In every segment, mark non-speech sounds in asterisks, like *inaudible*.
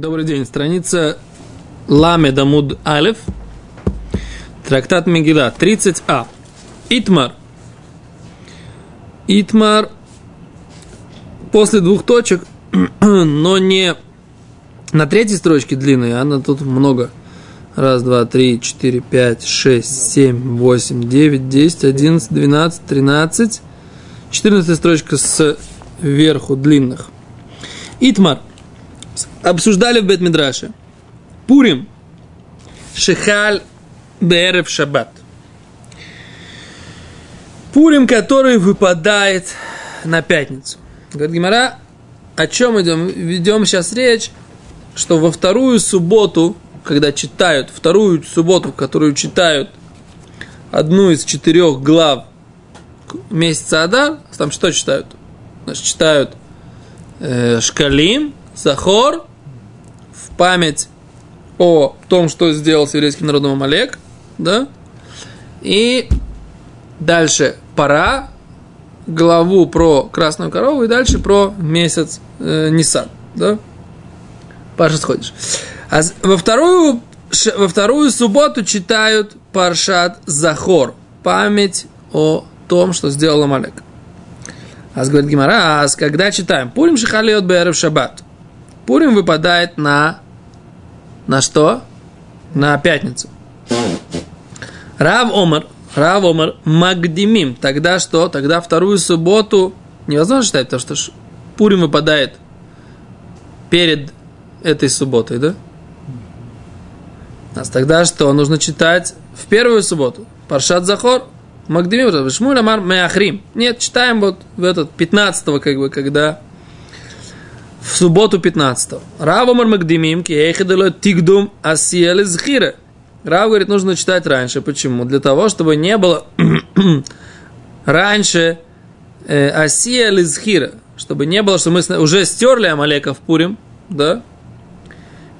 Добрый день. Страница Ламе Дамуд Алев. Трактат Мегила. 30а. Итмар. Итмар после двух точек, *clears throat* но не на третьей строчке длинной, а на тут много. Раз, два, три, четыре, пять, шесть, семь, восемь, девять, десять, одиннадцать, двенадцать, тринадцать. Четырнадцатая строчка с верху длинных. Итмар. Обсуждали в Бетмидраше. Пурим. Шехаль Берев Шаббат. Пурим, который выпадает на пятницу. Говорит Гимара, о чем идем? Ведем сейчас речь, что во вторую субботу, когда читают, вторую субботу, которую читают одну из четырех глав месяца Адар, там что читают? Значит, читают э, Шкалим, Захор, в память о том, что сделал с еврейским народом Амалек, да, и дальше пора, главу про красную корову и дальше про месяц э, Нисан, да? Паша сходишь. А во вторую, во вторую субботу читают Паршат Захор, память о том, что сделал Амалек. А говорит Гимара, а когда читаем? Пурим шихалиот бэрев шаббат. Пурим выпадает на... На что? На пятницу. Рав Омар, Рав Омар, Магдимим. Тогда что? Тогда вторую субботу невозможно считать, потому что Пурим выпадает перед этой субботой, да? А тогда что? Нужно читать в первую субботу. Паршат Захор, Магдимим, Шмуль Амар Меахрим. Нет, читаем вот в этот 15 как бы, когда в субботу 15 Рав Омар Магдимим, Киехидало Тигдум Асиел Зхира. Рав говорит, нужно читать раньше. Почему? Для того, чтобы не было *clears throat* раньше э, Асия Лизхира. Чтобы не было, что мы уже стерли Амалека в Пурим, да?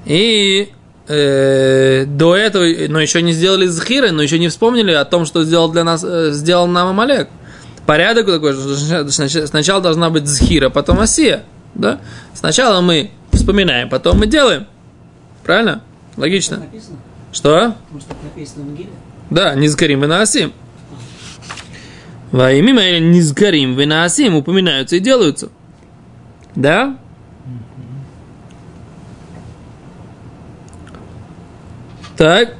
И э, до этого, но еще не сделали Зхира, но еще не вспомнили о том, что сделал для нас, э, сделал нам Амалек. Порядок такой, что сначала должна быть Зхира, потом Асия, да? Сначала мы вспоминаем, потом мы делаем. Правильно? Логично. Написано. Что? Может, так написано в? Да, низкарим винасим. Во имя или низкарим винасим упоминаются и делаются. Да? Так.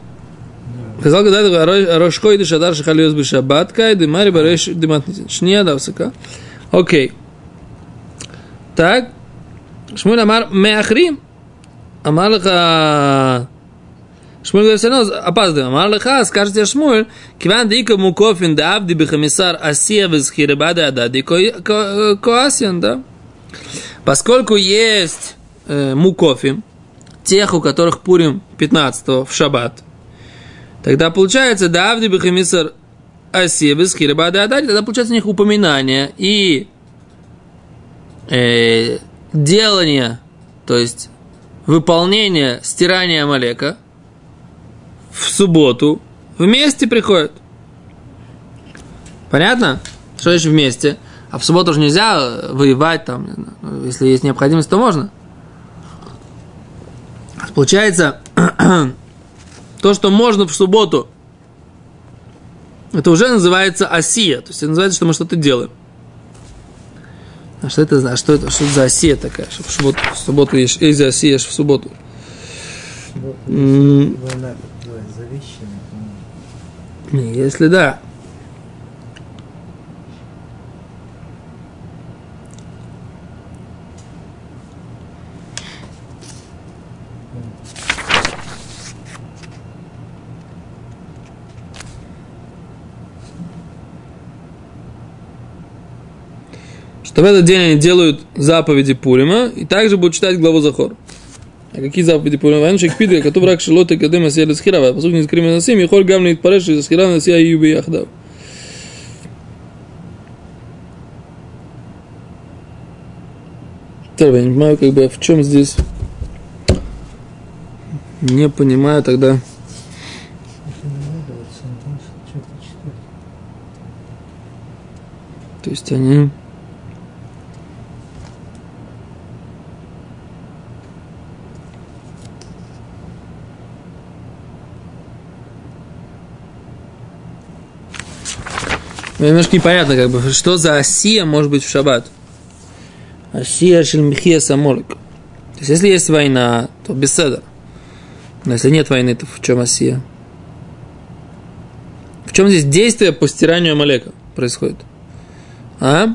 Сказал, когда Рошко и Шадар Шахалиос Бешабат, Кай, Димари Бареш Димат Шния Давсака. Окей. Так. Шмуль Амар Меахрим. Амар לך Шмуль говорит, все равно опаздываем. Амар леха, скажете Шмуль, киван дика мукофин да абди бихамисар асия визхире бада адади коасиан, да? Поскольку есть э, мукофим, тех, у которых Пурим 15 в шаббат, тогда получается, да абди бихамисар асия визхире бада адади, тогда получается у них упоминание и э, делание, то есть выполнение стирания Амалека – в субботу вместе приходят. Понятно? Что еще вместе? А в субботу же нельзя воевать там, если есть необходимость, то можно. Получается, *clears throat* то, что можно в субботу, это уже называется осия. То есть это называется, что мы что-то делаем. А что это, а что это, что это за осия такая, что в субботу, в субботу ешь, ешь осия, ешь в субботу? Если да. что в этот день они делают заповеди Пурима и также будут читать главу Захор. А какие заповеди Пурима? Ванши Кпидга, который рак шелоты кадема сели с хирава, по сути, не скрими на семи, холь гамли пареш и с хирава на сия юби яхдав. Я не понимаю, как бы, в чем здесь... Не понимаю тогда... То есть они Немножко непонятно, как бы, что за осия может быть в шаббат. Осия шельмихия самолик. То есть, если есть война, то беседа. Но если нет войны, то в чем осия? В чем здесь действие по стиранию Амалека происходит? А?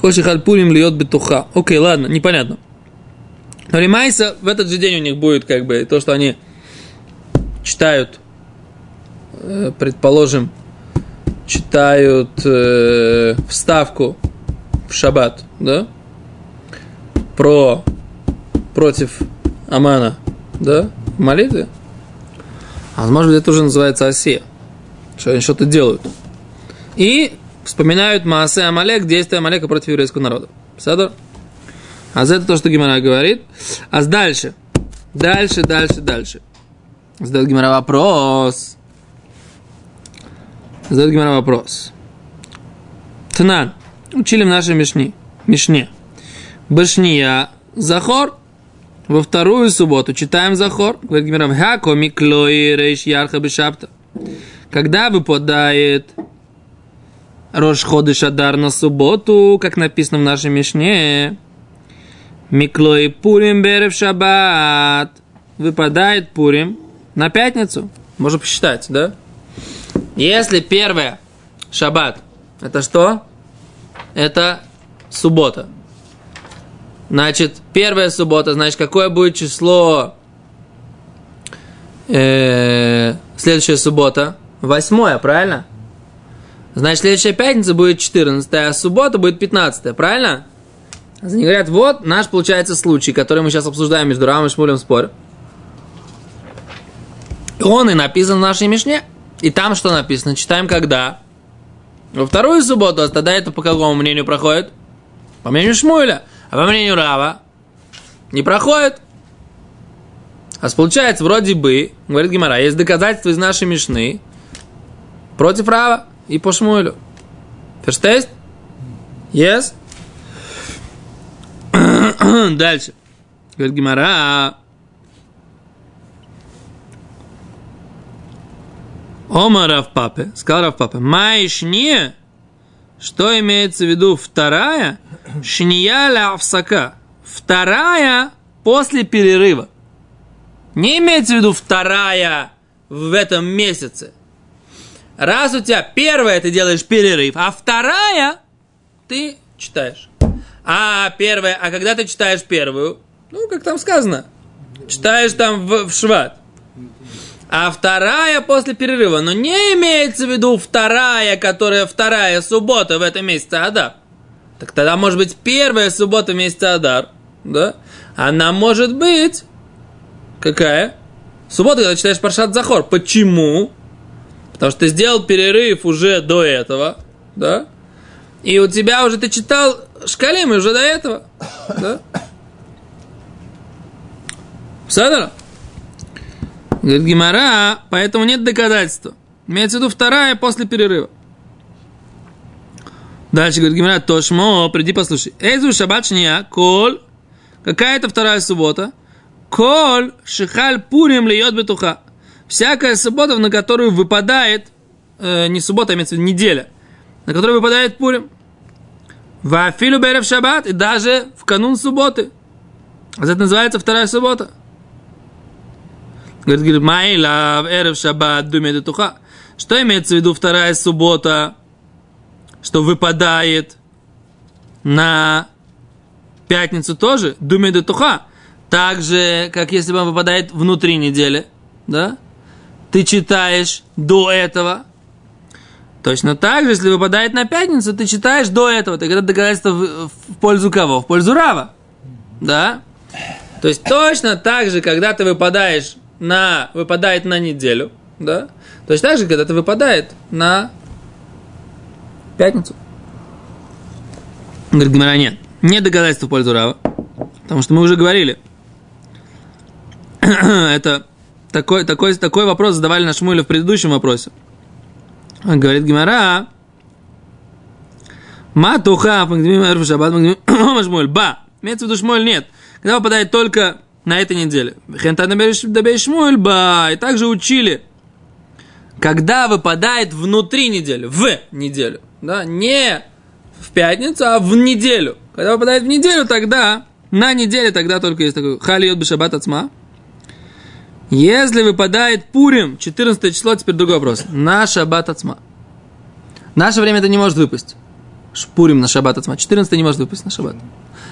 Коши хальпулим льет бетуха. Окей, ладно, непонятно. Но Римайса в этот же день у них будет как бы то, что они читают, предположим, читают э, вставку в шаббат, да, про против Амана, да, молитвы. А может это уже называется Осия, что они что-то делают. И вспоминают Маасе Амалек, действия Амалека против еврейского народа. Садор? А за это то, что Гимара говорит. А дальше. Дальше, дальше, дальше. Задает Гимара вопрос. Задает Гимара вопрос. Тнан. Учили в нашей Мишне. Мишне. Башния. Захор. Во вторую субботу читаем Захор. Говорит Гимара. Хако миклой рейш ярха бешапта. Когда выпадает Рош Ходыш на субботу, как написано в нашей Мишне, Миклой Пурим Берев Шаббат. Выпадает Пурим на пятницу. Можно посчитать, да? Если первое Шаббат, это что? Это суббота. Значит, первая суббота, значит, какое будет число э, следующая суббота? Восьмое, правильно? Значит, следующая пятница будет 14, а суббота будет 15, правильно? Они говорят, вот наш, получается, случай, который мы сейчас обсуждаем между Рамом и Шмулем спор. Он и написан в нашей Мишне. И там что написано? Читаем когда? Во вторую субботу, а тогда это по какому мнению проходит? По мнению Шмуля. А по мнению Рава не проходит. А получается, вроде бы, говорит Гимара, есть доказательства из нашей Мишны против Рава и по Шмуэлю. Ферштейст? Yes? *clears throat* Дальше. Говорит Гимара. Ома в Папе, сказал в Папе, Майшне, что имеется в виду вторая? Шния ля авсака. Вторая после перерыва. Не имеется в виду вторая в этом месяце. Раз у тебя первая ты делаешь перерыв, а вторая ты читаешь. А первая, а когда ты читаешь первую, ну, как там сказано, читаешь там в, в шват. А вторая после перерыва. Но не имеется в виду вторая, которая вторая суббота в этом месяце Адар. Так тогда может быть первая суббота в месяце Адар. Да? Она может быть какая? Суббота, когда читаешь Паршат Захор. Почему? Потому что ты сделал перерыв уже до этого. Да? И у тебя уже ты читал Шкалим уже до этого. Да? Садара? Говорит Гимара, поэтому нет доказательства. Имеется в виду вторая после перерыва. Дальше говорит Гимара, Тошмо, приди послушай. Эйзу шаббат шния, кол, какая это вторая суббота? Кол, шихаль пурим льет бетуха. Всякая суббота, на которую выпадает, э, не суббота, а имеется в виду неделя, на которую выпадает пурим. Вафилу берев шаббат, и даже в канун субботы. Это называется вторая суббота. Говорит, Майла, эрев шаббат, думает туха. Что имеется в виду вторая суббота, что выпадает на пятницу тоже? Думает туха. Так же, как если бы он выпадает внутри недели, да? Ты читаешь до этого, Точно так же, если выпадает на пятницу, ты читаешь до этого. Так это доказательство в, в пользу кого? В пользу Рава. Да? То есть точно так же, когда ты выпадаешь на, выпадает на неделю, да? Точно так же, когда ты выпадает на пятницу. Говорит, Гимара, нет. Нет доказательства в пользу Рава. Потому что мы уже говорили. *clears throat* это такой, такой, такой вопрос задавали на Шмуле в предыдущем вопросе. Говорит Гимара, Матуха, Магдимим Эрф Шаббат, Машмуль, ба. Имеется в виду Шмуль, нет. Когда попадает только на этой неделе. И также учили, когда выпадает внутри недели, в неделю, да, не в пятницу, а в неделю. Когда выпадает в неделю, тогда, на неделе тогда только есть такой халиот бешабат ацма. Если выпадает Пурим, 14 число, теперь другой вопрос, на шаббат ацма. наше время это не может выпасть. Пурим на шаббат ацма. 14 не может выпасть на шаббат.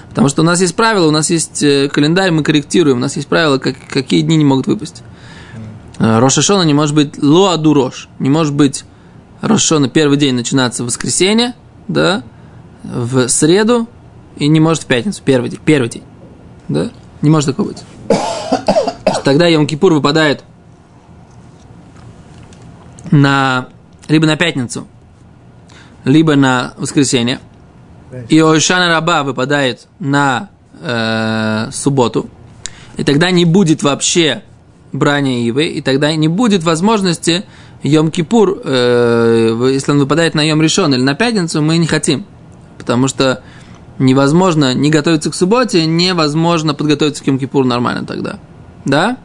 Потому что у нас есть правила, у нас есть э, календарь, мы корректируем, у нас есть правила, как, какие дни не могут выпасть. Э, Рошашона не может быть лоаду рош, не может быть Рошашона первый день начинаться в воскресенье, да, в среду, и не может в пятницу, первый день, первый день, да, не может такого быть. Тогда Йом-Кипур выпадает на, либо на пятницу, либо на воскресенье, и Ойшана Раба выпадает на э, субботу, и тогда не будет вообще брания Ивы, и тогда не будет возможности Йом-Кипур, э, если он выпадает на Йом Решон или на пятницу, мы не хотим. Потому что невозможно не готовиться к субботе, невозможно подготовиться к Йом-Кипуру нормально тогда. Да?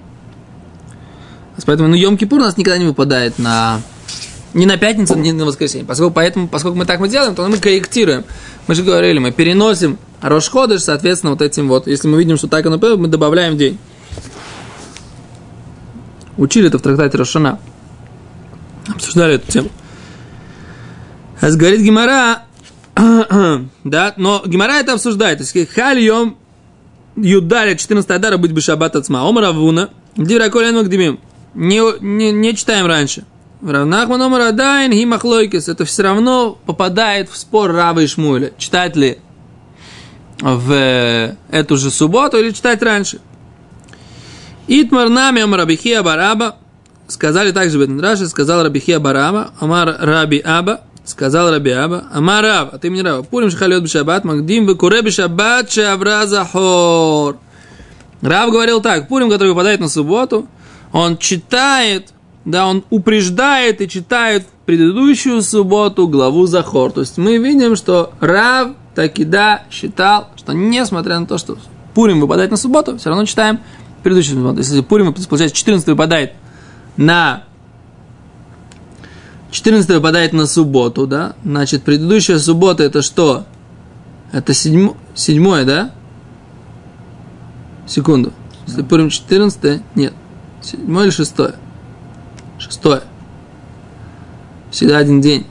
Поэтому ну, Йом-Кипур у нас никогда не выпадает на ни на пятницу, ни на воскресенье. Поскольку, поэтому, поскольку мы так мы делаем, то мы корректируем. Мы же говорили, мы переносим Рошходыш, соответственно, вот этим вот. Если мы видим, что так оно мы добавляем день. Учили это в трактате Рошана. Обсуждали эту тему. А говорит Гимара, *clears throat* да, но Гимара это обсуждает. То есть, хальем юдаля 14 адара быть бы шаббат ацма. Омара вуна, дираколен магдимим. Не, не, не читаем раньше. Равнахман Омар Адайн Гимахлойкис. Это все равно попадает в спор Рава и Шмуэля. Читать ли в эту же субботу или читать раньше. Итмар нами Омар Рабихия Бараба. Сказали также Бетндраши, сказал Рабихия Бараба, Амар Раби Аба, сказал Раби Аба, Амар Рав, а ты мне Рава, Пурим Шахалет Бешабат, Магдим Векуре Бешабат Шавра Захор. Рав говорил так, Пурим, который выпадает на субботу, он читает да, он упреждает и читает предыдущую субботу главу Захор. То есть мы видим, что Рав таки да считал, что несмотря на то, что Пурим выпадает на субботу, все равно читаем предыдущую субботу. Если Пурим, получается, 14 выпадает на 14 выпадает на субботу, да, значит, предыдущая суббота это что? Это седьмо, седьмое, да? Секунду. Если Пурим 14, нет. Седьмое или шестое? Шестое. Всегда один день.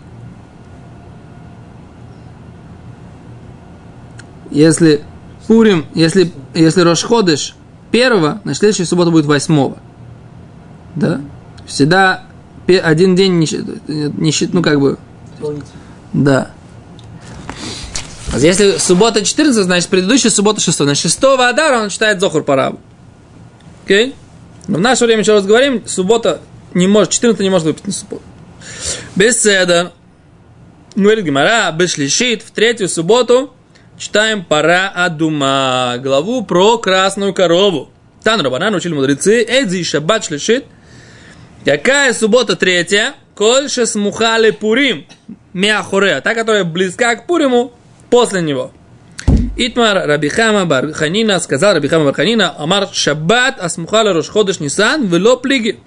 Если Пурим, если, если Рошходыш первого, на следующая суббота будет восьмого. Да? Всегда один день не, не ну как бы. Да. Если суббота 14, значит предыдущая суббота 6. На 6 Адара он читает Зохур Парабу. Окей? Okay? Но в наше время, еще раз говорим, суббота не может, 14 не может выпить на субботу. Беседа. Говорит Гимара, Бешлишит, в третью субботу читаем Пара Адума, главу про красную корову. Тан Рабанан учили мудрецы, Эдзи Шаббат Шлишит. Какая суббота третья? Кольше смухали Пурим. Мяхуреа, та, которая близка к Пуриму, после него. Итмар Рабихама Барханина сказал Рабихама Барханина, Амар Шаббат Асмухала Рошходыш Нисан, вело плиги.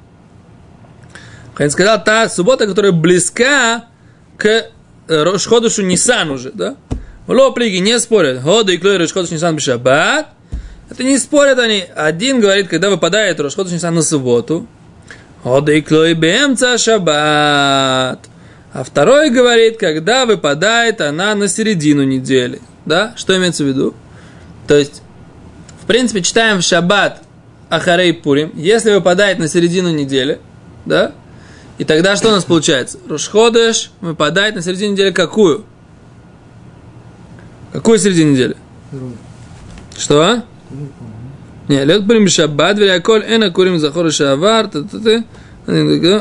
Хайн сказал, та суббота, которая близка к Рошходушу Нисан уже, да? Ло плиги не спорят. Хода и клой Рошходуш Нисан бешаббат. Это не спорят они. Один говорит, когда выпадает Рошходуш Нисан на субботу. Хода и клой бемца шаббат. А второй говорит, когда выпадает она на середину недели. Да? Что имеется в виду? То есть, в принципе, читаем в шаббат Ахарей Пурим. Если выпадает на середину недели, да, и тогда что у нас получается? Рошходыш выпадает на середине недели какую? Какую середину недели? Что? Не, лед пурим шаббат, ולהכל אין הקוראים זכור שעבר,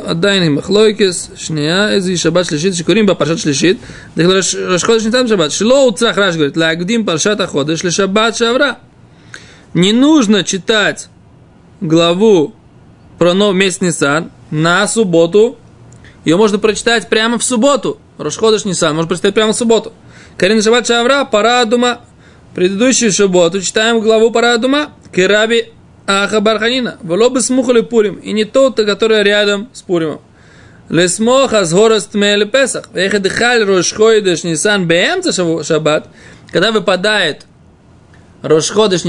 עדיין עם מחלוקס, שנייה, איזה שבת שלישית שקוראים בה פרשת שלישית, ראש חודש ניתן בשבת, שלא הוצרך רש, говорит, להקדים פרשת החודש לשבת שעברה. Не нужно читать главу про новый месяц Нисан на субботу. Ее можно прочитать прямо в субботу. Рошходыш Нисан, можно прочитать прямо в субботу. Карин Шабат Шавра, Парадума. Предыдущую субботу читаем главу Парадума. Кераби Аха Барханина. Воло бы смухали Пурим. И не тот, который рядом с Пуримом. Лесмоха с горост Песах. Эхадыхаль Рошхойдыш Нисан Бемца Шаббат. Когда выпадает Рошходыш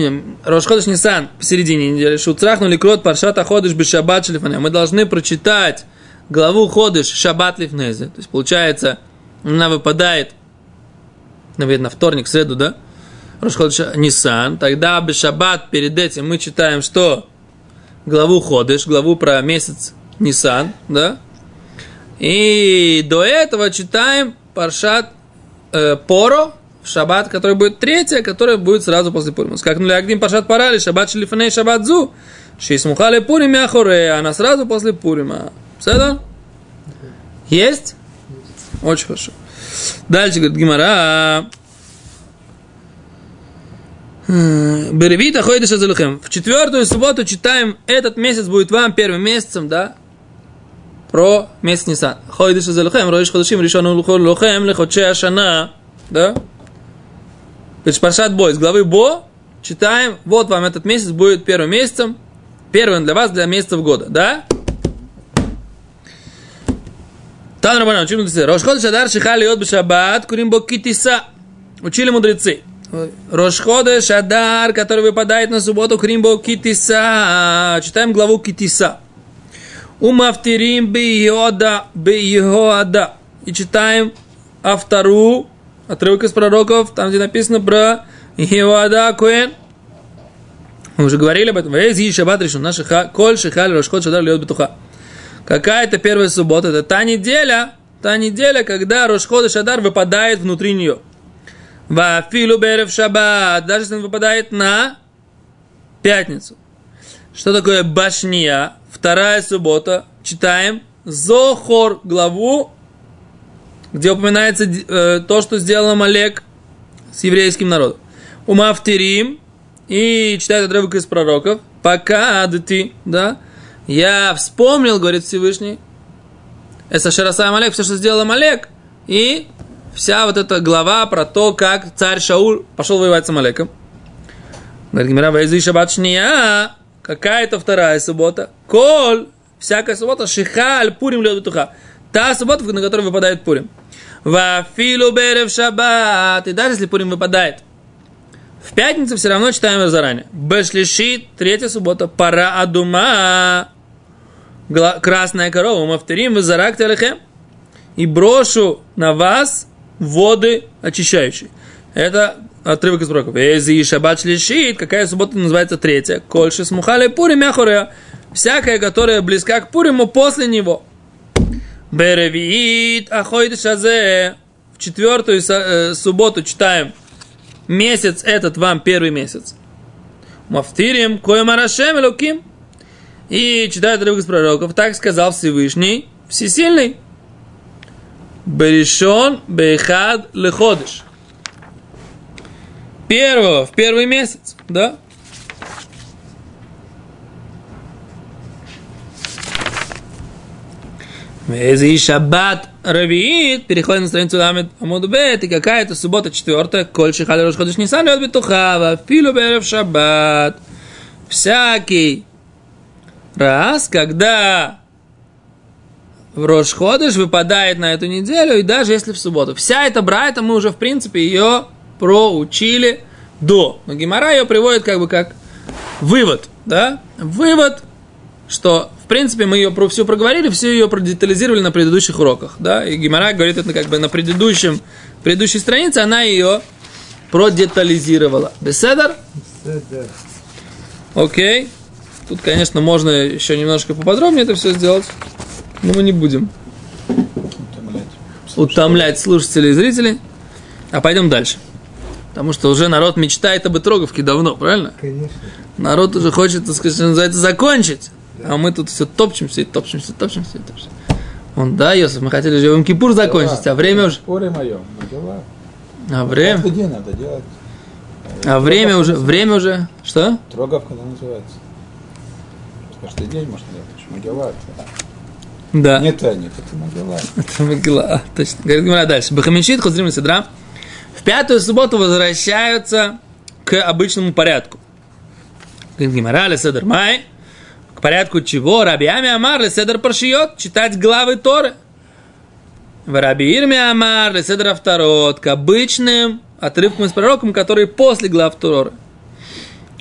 Нисан посередине недели. Шуцрахнули крот Паршата Ходыш Бешаббат Шлифане. Мы должны прочитать главу Ходыш Шаббат Лифнезе. То есть получается, она выпадает, наверное, вторник, среду, да? Рошходыш Нисан. Тогда Бешаббат перед этим мы читаем что? Главу Ходыш, главу про месяц Нисан, да? И до этого читаем Паршат э, Поро, шаббат, который будет третья, которая будет сразу после Пурима. Как ну лягдим Паршат Парали, шаббат шлифаней шаббат зу, шисмухали Пурим яхоре, она сразу после Пурима. Все? Есть? Очень хорошо. Дальше говорит Гимара. Беревита ходишь В четвертую субботу читаем, этот месяц будет вам первым месяцем, да? про месяц Нисан. Ходишь за лохем, роишь ходишим, решен лохем, лехоче ашана. Да? То есть Паршат Бо, из главы Бо читаем, вот вам этот месяц будет первым месяцем, первым для вас, для месяцев года. Да? Тан Рабана, учим мудрецы. Рошходыш Адар Шихали от Бешабат, Курим Бо Китиса. Учили мудрецы. Рошходыш Адар, который выпадает на субботу, Курим Бо Китиса. Читаем главу Китиса. Умафтирим бейода бейода. И читаем автору, отрывок из пророков, там, где написано про Иоада Куэн. Мы уже говорили об этом. Вези шаббат решен. Наша коль шихаль рошхот шадар льет бетуха. Какая это первая суббота? Это та неделя, та неделя, когда Рошход и Шадар выпадает внутри нее. Вафилу берев шаббат, даже если он выпадает на пятницу. Что такое башния? вторая суббота, читаем Зохор главу, где упоминается э, то, что сделал Малек с еврейским народом. Умафтирим и читает отрывок из пророков. Пока ты, да, я вспомнил, говорит Всевышний, это Шараса Малек, все, что сделал Малек, и вся вот эта глава про то, как царь Шауль пошел воевать с Амалеком. Говорит, Гимара, Вайзу Шаббат Шния, Какая-то вторая суббота. Коль, всякая суббота, шихаль, пурим лед бетуха. Та суббота, на которую выпадает пурим. Вафилу берев шаббат. И даже если пурим выпадает в пятницу, все равно читаем его заранее. Бешлишит, третья суббота, пара адума. Красная корова, мавторим, вызарак телехем. И брошу на вас воды очищающие. Это отрывок из пророков. Эзи шаббат шлишит, какая суббота называется третья? Кольши смухали пурим яхорея. Всякая, которая близка к Пуриму после него. Беревиит ахойд шазе. В четвертую э, субботу читаем. Месяц этот вам первый месяц. Мафтирим коемарашем луким. И читает отрывок из пророков. Так сказал Всевышний, Всесильный. Берешон бехад леходыш первого в первый месяц, да? Вези шаббат равиит, переходим на страницу Ламед Амудбет, и какая-то суббота четвертая, коль шихали рош ходыш нисан, лед бетухава, филу берев шаббат. Всякий раз, когда в Рошходыш выпадает на эту неделю, и даже если в субботу. Вся эта брайта, мы уже, в принципе, ее проучили до. Но Гимара ее приводит как бы как вывод, да? Вывод, что, в принципе, мы ее про все проговорили, все ее продетализировали на предыдущих уроках, да? И Гимара говорит это как бы на предыдущем, предыдущей странице, она ее продетализировала. Беседер? Беседер. Окей. Тут, конечно, можно еще немножко поподробнее это все сделать, но мы не будем утомлять, утомлять слушателей и зрителей. А пойдем дальше. Потому что уже народ мечтает об Итроговке давно, правильно? Конечно. Народ уже хочет, так сказать, называется, закончить. Да. А мы тут все топчемся и топчемся, топчемся и топчемся. Он, да, Йосиф, мы хотели же Кипур закончить, да, а время уже... Споры мое, дела. А время... Каждый день надо делать. А время уже, время уже, что? Троговка она называется. Каждый день можно делать, почему дела Да. Нет, нет, это Магела. Это Магела, *laughs* точно. Говорит, дальше. Бахамишит, Хузрим Сидра пятую субботу возвращаются к обычному порядку. К порядку чего? Рабиами Амар, Седр Паршиот, читать главы Торы. В Раби Ирме Амар, Седр Авторот, к обычным отрывкам из пророком, которые после глав Торы.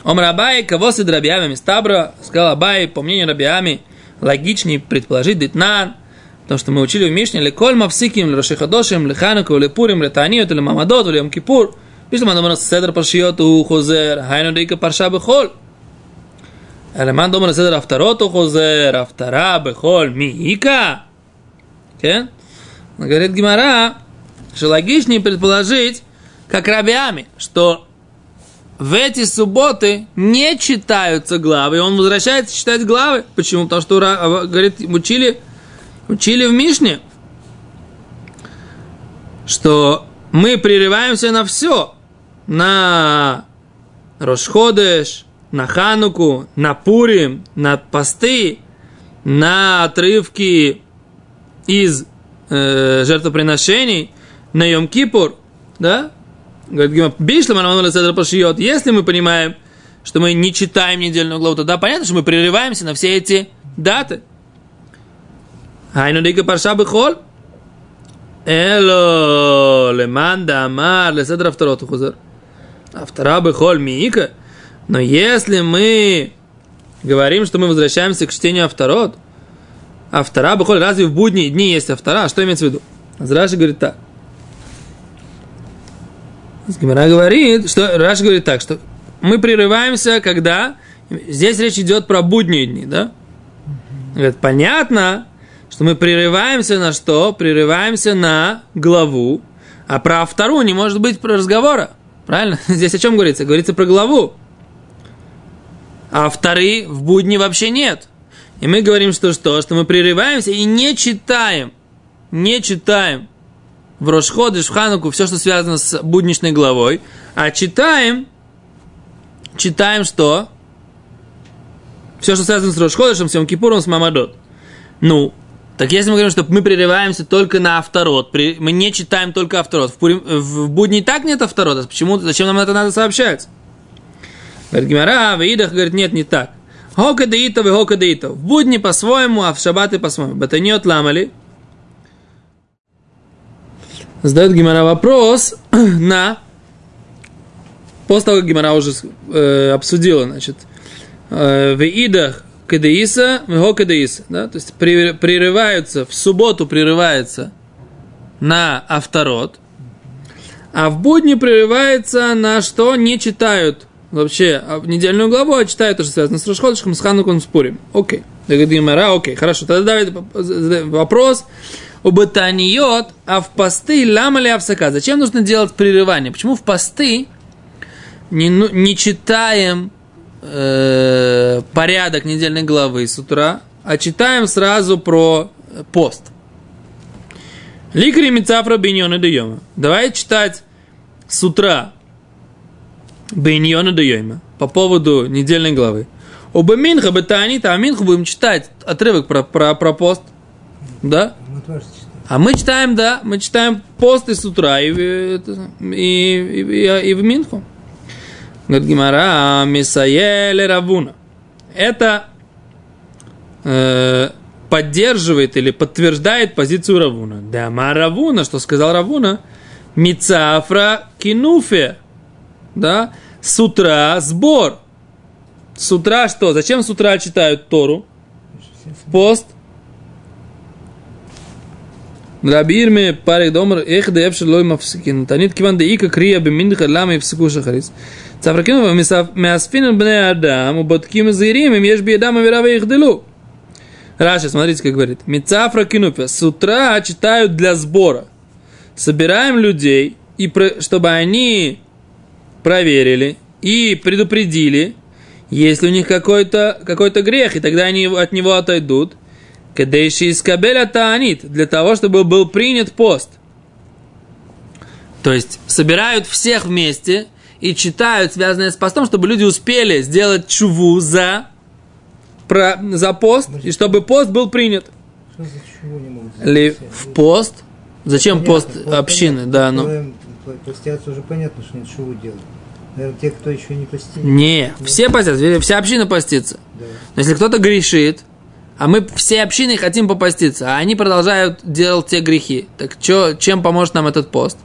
Ом Рабай, кого с Рабиами Мистабра, сказал Абай, по мнению Рабиами, логичнее предположить Дитнан, потому что мы учили в Мишне, Леколь Мавсиким, Лешихадошим, Лехануку, Лепурим, Летаниот, Лемамадот, Лем Кипур, Пишем, Адамар Седр Паршиот, у Хозер, Хайну Дика Парша Бехоль. Элеман дома לסדר הפטרות הוא חוזר, הפטרה בכל מייקה. כן? Говорит Гимара, что логичнее предположить, как рабиами, что в эти субботы не читаются главы, и он возвращается читать главы. Почему? Потому что, говорит, учили, учили в Мишне, что мы прерываемся на все. На Рошходеш, на Хануку, на Пурим, на посты, на отрывки из э, жертвоприношений, на Йом-Кипур, да? Говорит, если мы понимаем, что мы не читаем недельную главу, тогда понятно, что мы прерываемся на все эти даты. Айну дига парша бихоль. Эло леманда амар леседра второт хузер. А втора бихоль миика – но если мы говорим, что мы возвращаемся к чтению авторот, автора, бухоль, разве в будние дни есть автора? А что имеется в виду? Раши говорит так. Гимара говорит, что Раши говорит так, что мы прерываемся, когда здесь речь идет про будние дни, да? Говорит, понятно, что мы прерываемся на что? Прерываемся на главу, а про вторую не может быть разговора. Правильно? *laughs* Здесь о чем говорится? Говорится про главу а вторые в будни вообще нет. И мы говорим, что что? Что мы прерываемся и не читаем, не читаем в Рошходы, в Хануку, все, что связано с будничной главой, а читаем, читаем что? Все, что связано с Рошходышем, с Кипуром, с Мамадот. Ну, так если мы говорим, что мы прерываемся только на авторот, мы не читаем только авторот, в, Пурим, в будни так нет авторота, почему, зачем нам это надо сообщать? Говорит Гимара, Ваидах говорит, нет, не так. Хока деито, вы хока деито. В будни по-своему, а в шабаты по-своему. Батаньот ламали. Задает Гимара вопрос *clears throat* на... После того, как Гимара уже э, обсудила, значит, э, Ваидах кадеиса, вего кадеиса. Да? То есть прерываются, в субботу прерывается на авторот, а в будни прерывается на что не читают вообще а недельную главу, а читаю то, что связано с Рошходышем, с Хануком, с Пурим. Окей. Гимара, окей, хорошо. Тогда давай вопрос Атаниот, а в посты лама ли авсака? Зачем нужно делать прерывание? Почему в посты не, ну, не читаем э, порядок недельной главы с утра, а читаем сразу про пост? Ликри Мицафра Биньона Дайома. Давай читать с утра Бейньона Дайойма по поводу недельной главы. Оба Минха Бетанит, а Минху будем читать отрывок про, про, про пост. Да? А мы читаем, да, мы читаем пост и с утра, и, и, и, и, и в Минху. Говорит Гимара, Мисаеле Равуна. Это э, поддерживает или подтверждает позицию Равуна. Да, Равуна, что сказал Равуна, Мицафра Кинуфе да, с утра сбор. С утра что? Зачем с утра читают Тору? В пост. Рабирме парик домр эх да эпшер лой мафсикин. Танит киван да ика крия беминдха лама и псику шахарис. Цафракину мясфин бне адам, убатким заирим, им ешь биедам авирава их делу. Раша, смотрите, как говорит. Мицафра кинупя. С утра читают для сбора. Собираем людей, и чтобы они проверили и предупредили, если у них какой-то какой грех, и тогда они от него отойдут. Кадейши из Кабеля Таанит, для того, чтобы был принят пост. То есть собирают всех вместе и читают, связанное с постом, чтобы люди успели сделать чуву за, про, за пост, и чтобы пост был принят. Ли в пост? Зачем понятно, пост общины? Да, ну. Постятся уже понятно, что ничего делать. Наверное, те, кто еще не постили. Не, все постятся, вся община постится. Да. Но если кто-то грешит, а мы все общины хотим попаститься, а они продолжают делать те грехи, так чё, чем поможет нам этот пост?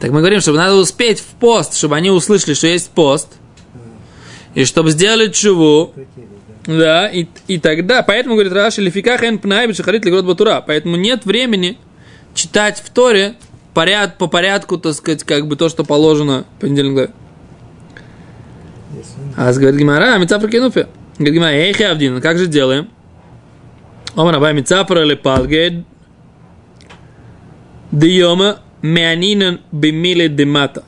Так мы говорим, чтобы надо успеть в пост, чтобы они услышали, что есть пост, и чтобы сделали чуву, да. да, и, и тогда, поэтому, говорит Раши, лифика хэн пнай шахарит лигрот батура, поэтому нет времени читать в Торе поряд, по порядку, так сказать, как бы то, что положено понедельник главе. А говорит Гимара, а Мицапра Кенуфе. Говорит Гимара, эй, Хавдин, как же делаем? Омар Абай Мицапра или Палгейд. Диома мянинен Бимили Димата.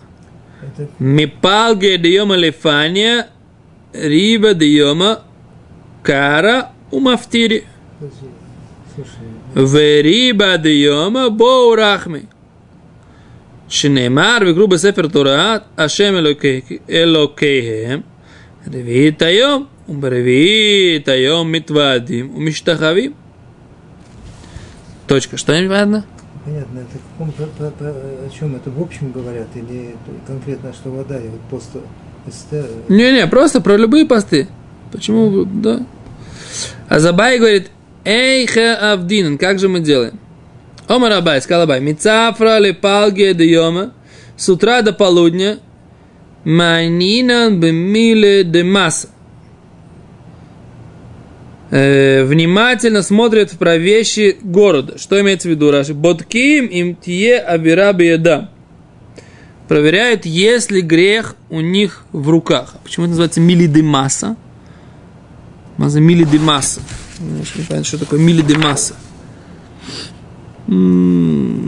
Мипалге диома лефания риба диома кара умафтири. Вериба диома боурахми. דיומא בואו רחמי. שנאמר בקרו בספר תורה, השם אלוקי, אלוקיהם, רביעית היום, וברביעית היום מתוועדים ומשתחווים. Точка. Что непонятно? понятно, это в каком, по- по- по- о чем это в общем говорят, или это конкретно, что вода, и вот просто Эстер, Не-не, просто про любые посты. Почему, бы, да? А Забай говорит, эй, хе авдинан, как же мы делаем? Омар Абай, сказал Абай, мицафра ли палге де с утра до полудня, манинан бемиле де масса. Э, внимательно смотрят про вещи города. Что имеется в виду, Раши? Ботким им тие абира биедам проверяют, есть ли грех у них в руках. Почему это называется милидемаса? Маза милидемаса. Не понятно, что такое милидемаса. М.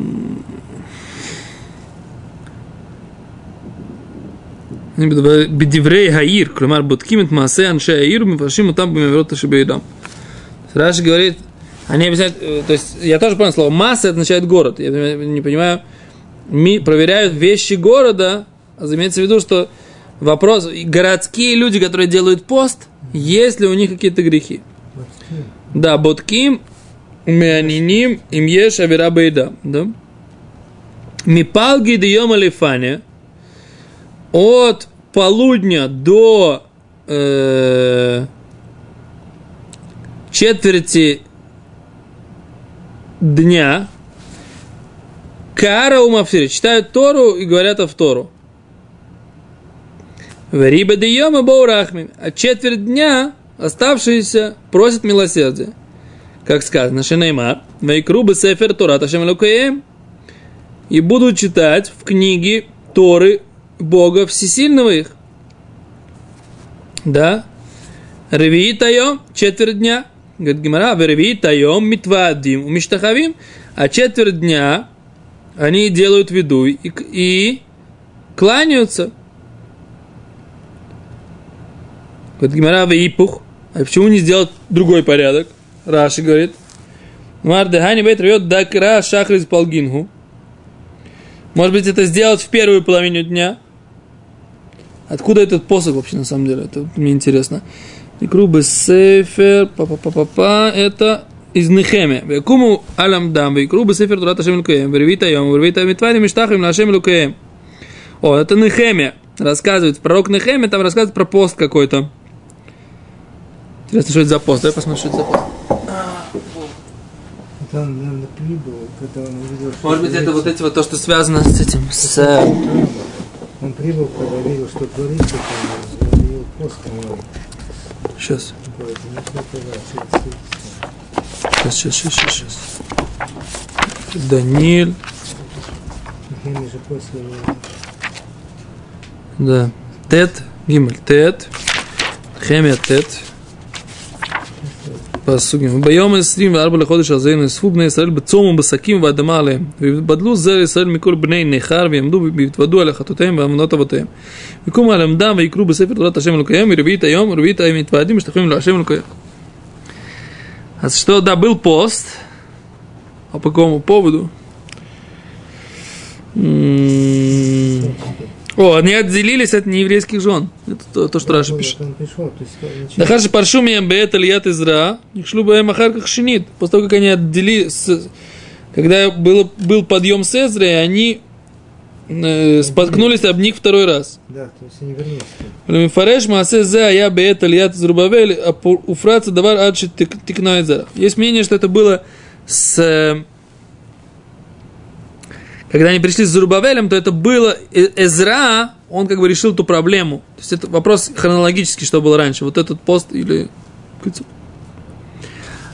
בדברי העיר, כלומר בודקים את מעשי אנשי העיר ומפרשים אותם במעברות שבעידם. Раши говорит, они объясняют, э, то есть я тоже понял слово масса, это означает город. Я не понимаю, ми проверяют вещи города, а имеется в виду, что вопрос, городские люди, которые делают пост, есть ли у них какие-то грехи? Ботким. Да, ботким, меаниним, им еш авера бейда. Да? Мипалги диома лифаня от полудня до э, четверти дня Кара у Мафсири читают Тору и говорят о Тору. Вериба диома боурахми. А четверть дня оставшиеся просят милосердия. Как сказано, Шенеймар, Вайкрубы Сефер Тора Ташем. И будут читать в книге Торы Бога Всесильного их. Да? Ревии Тайом, четверть дня. Говорит Гимара, Ревии Тайом, Митвадим, Умиштахавим. А четверть дня они делают виду и, и кланяются. Говорит Гимара, Ипух. А почему не сделать другой порядок? Раши говорит. Мардехани бейт рвет дакра шахриз палгингу. Может быть, это сделать в первую половину дня? Откуда этот посох вообще, на самом деле? Это мне интересно. Икрубы сефер, па-па-па-па-па, это из Нехеме. Векуму алам дам, векрубы сефер турат ашем лукеем, вервита йом, вервита митвани миштахим на ашем лукеем. О, это Нехеме. Рассказывает, пророк Нехеме там рассказывает про пост какой-то. Интересно, что это за пост? Давай посмотрим, что это за пост. Это он, наверное, прибыл, когда он увидел, Может быть, это вот эти вот то, что связано с этим, с... э, Он прибыл, когда видел, что творится, там, завел пост. Сейчас, сейчас, сейчас, сейчас, сейчас, после да. Тет, Гимель, Тет, Хемия, Тет. פסוקים. ביום ה-24 לחודש הזה נאספו בני ישראל בצום ובשקים ובאדמה עליהם. ויבדלו זרע ישראל מכל בני נכר ויעמדו ויתוודו על החטאותיהם ועמדות אבותיהם. ויקומו על עמדם ויקראו בספר תורת השם אלוקיהם מרביעית היום ורביעית היום מתוועדים משתחווים להשם אלוקיהם. אז что, да, был пост. А по какому поводу? О, они отделились от нееврейских жен. Это то, то что Раша пишет. Да харши паршуми эмбет ильят изра, их шлю бэм ахарках шинит. После того, как они отделились, когда был, был подъем с Эзрой, они э, споткнулись об них второй раз. Да, то есть они вернулись. Лемифареш маасе зе я бэт ильят из Рубавель, а уфраца давар адши тикна Есть мнение, что это было с э, когда они пришли с Зурбавелем, то это было Э- Эзра, он как бы решил ту проблему. То есть это вопрос хронологический, что было раньше. Вот этот пост или...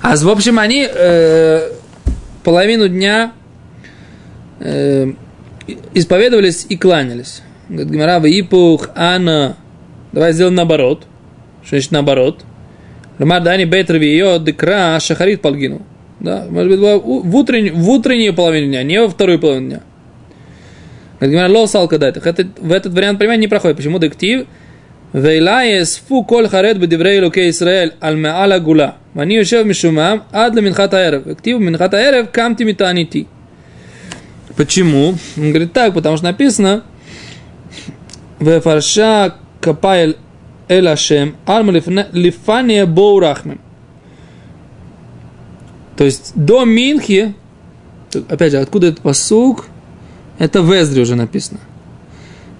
А в общем, они э, половину дня э, исповедовались и кланялись. Говорит, Гимара, ипух, ана. Давай сделаем наоборот. Что значит наоборот? Ламар дани бейтер ее декра шахарит палгину. Да? Может быть, была в, утрен, в утренней половине дня, не во вторую половину дня. Говорит, ло салка дайтах. Это, в этот вариант понимания не проходит. Почему дектив? Вейлаес фу коль харет бедеврей луке Исраэль аль гула. Вани юшев мишумам адла минхата эрев. Актив минхата эрев камти митанити. Почему? Он говорит так, потому что написано в фарша капаэль эль ашем арм лифания боурахмим. То есть до Минхи, опять же, откуда этот посук? Это в Эздре уже написано.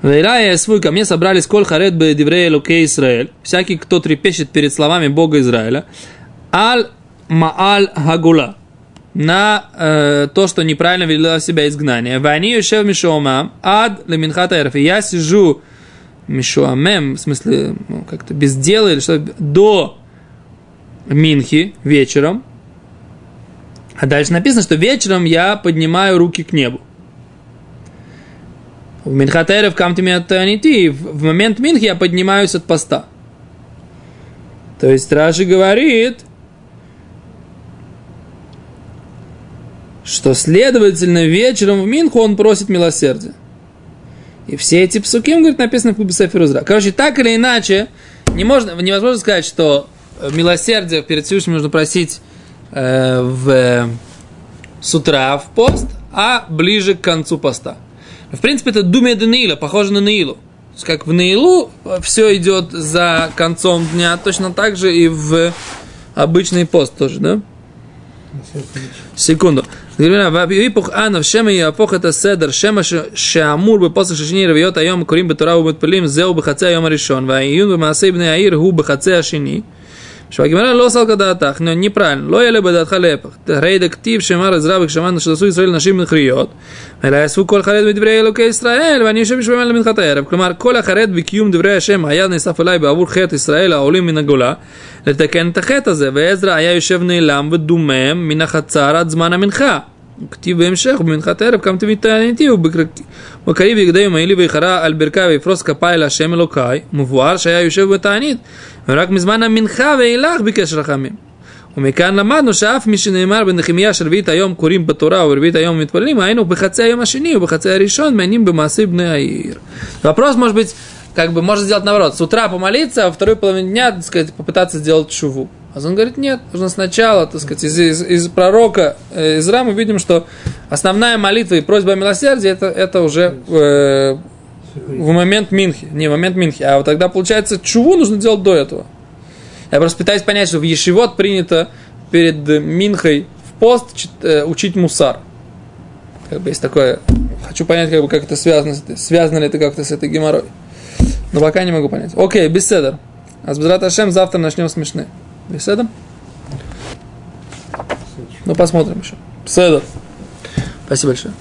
Вейрая свой ко мне собрались коль харет бы диврея луке Израиль. Всякий, кто трепещет перед словами Бога Израиля. Аль мааль хагула. На э, то, что неправильно вело себя изгнание. Вани ешев мишуамам ад леминхата эрф. Я сижу мишуамем, в смысле, ну, как-то без дела или что, до Минхи вечером. А дальше написано, что вечером я поднимаю руки к небу. В Минхатерев камтимиатанити, в момент Минхи я поднимаюсь от поста. То есть Раши говорит, что, следовательно, вечером в Минху он просит милосердия. И все эти псуки, говорит, написаны в Кубе Сефирузра. Короче, так или иначе, не можно, невозможно сказать, что милосердие перед Всевышним нужно просить Э, в, э, с утра в пост, а ближе к концу поста. В принципе, это думе думия Даниила, похоже на Наилу. То есть, как в Наилу э, все идет за концом дня, точно так же и в обычный пост тоже, да? Секунду. Випух анов шема и апох это седер шема шамур бы после шишини рвиот айом курим бы турау бы пылим зел бы хацея айом решен. Вайюн бы масейбный аир гу бы хацея шини. לא סלקא דעתך, נו, неправильно, לא יעלה בדעתך להפך. הרי דכתיב שאמר עזרא וכשמענו שתעשו ישראל נשים מכריות, אלא יאספו כל חרד בדברי אלוקי ישראל, ואני יושב בשבילם למנחת הערב. כלומר, כל החרד בקיום דברי השם היה נאסף אליי בעבור חטא ישראל העולים מן הגולה, לתקן את החטא הזה, ועזרא היה יושב נעלם ודומם מן החצר עד זמן המנחה. כתיב בהמשך, במנחת הערב קמתי מתענייתי, ובקרי בגדי ומעילי ויחרה על ברכי ויפרוס כפיי להשם אלוקיי, מבואר שהיה יושב בתענית, ורק מזמן המנחה ואילך ביקש רחמים. ומכאן למדנו שאף מי שנאמר בנחמיה שרביעית היום קוראים בתורה ורביעית היום מתפללים, היינו בחצי היום השני ובחצי הראשון מעניינים במעשי בני העיר. Вопрос может быть, как бы можно сделать наоборот, с утра помолиться, а во второй половине дня, так сказать, попытаться сделать шуву. А он говорит, нет, нужно сначала, так сказать, из, из, из пророка э, Изра мы видим, что основная молитва и просьба о милосердии, это, это уже э, в момент Минхи, не в момент Минхи, а вот тогда, получается, чуву нужно делать до этого. Я просто пытаюсь понять, что в Ешивот принято перед Минхой в пост э, учить мусар. Как бы есть такое, хочу понять, как, бы, как это связано, связано ли это как-то с этой геморрой. Но пока не могу понять. Окей, беседа. А с Ашем завтра начнем смешные. Беседа? Ну, посмотрим еще. Беседа. Спасибо большое.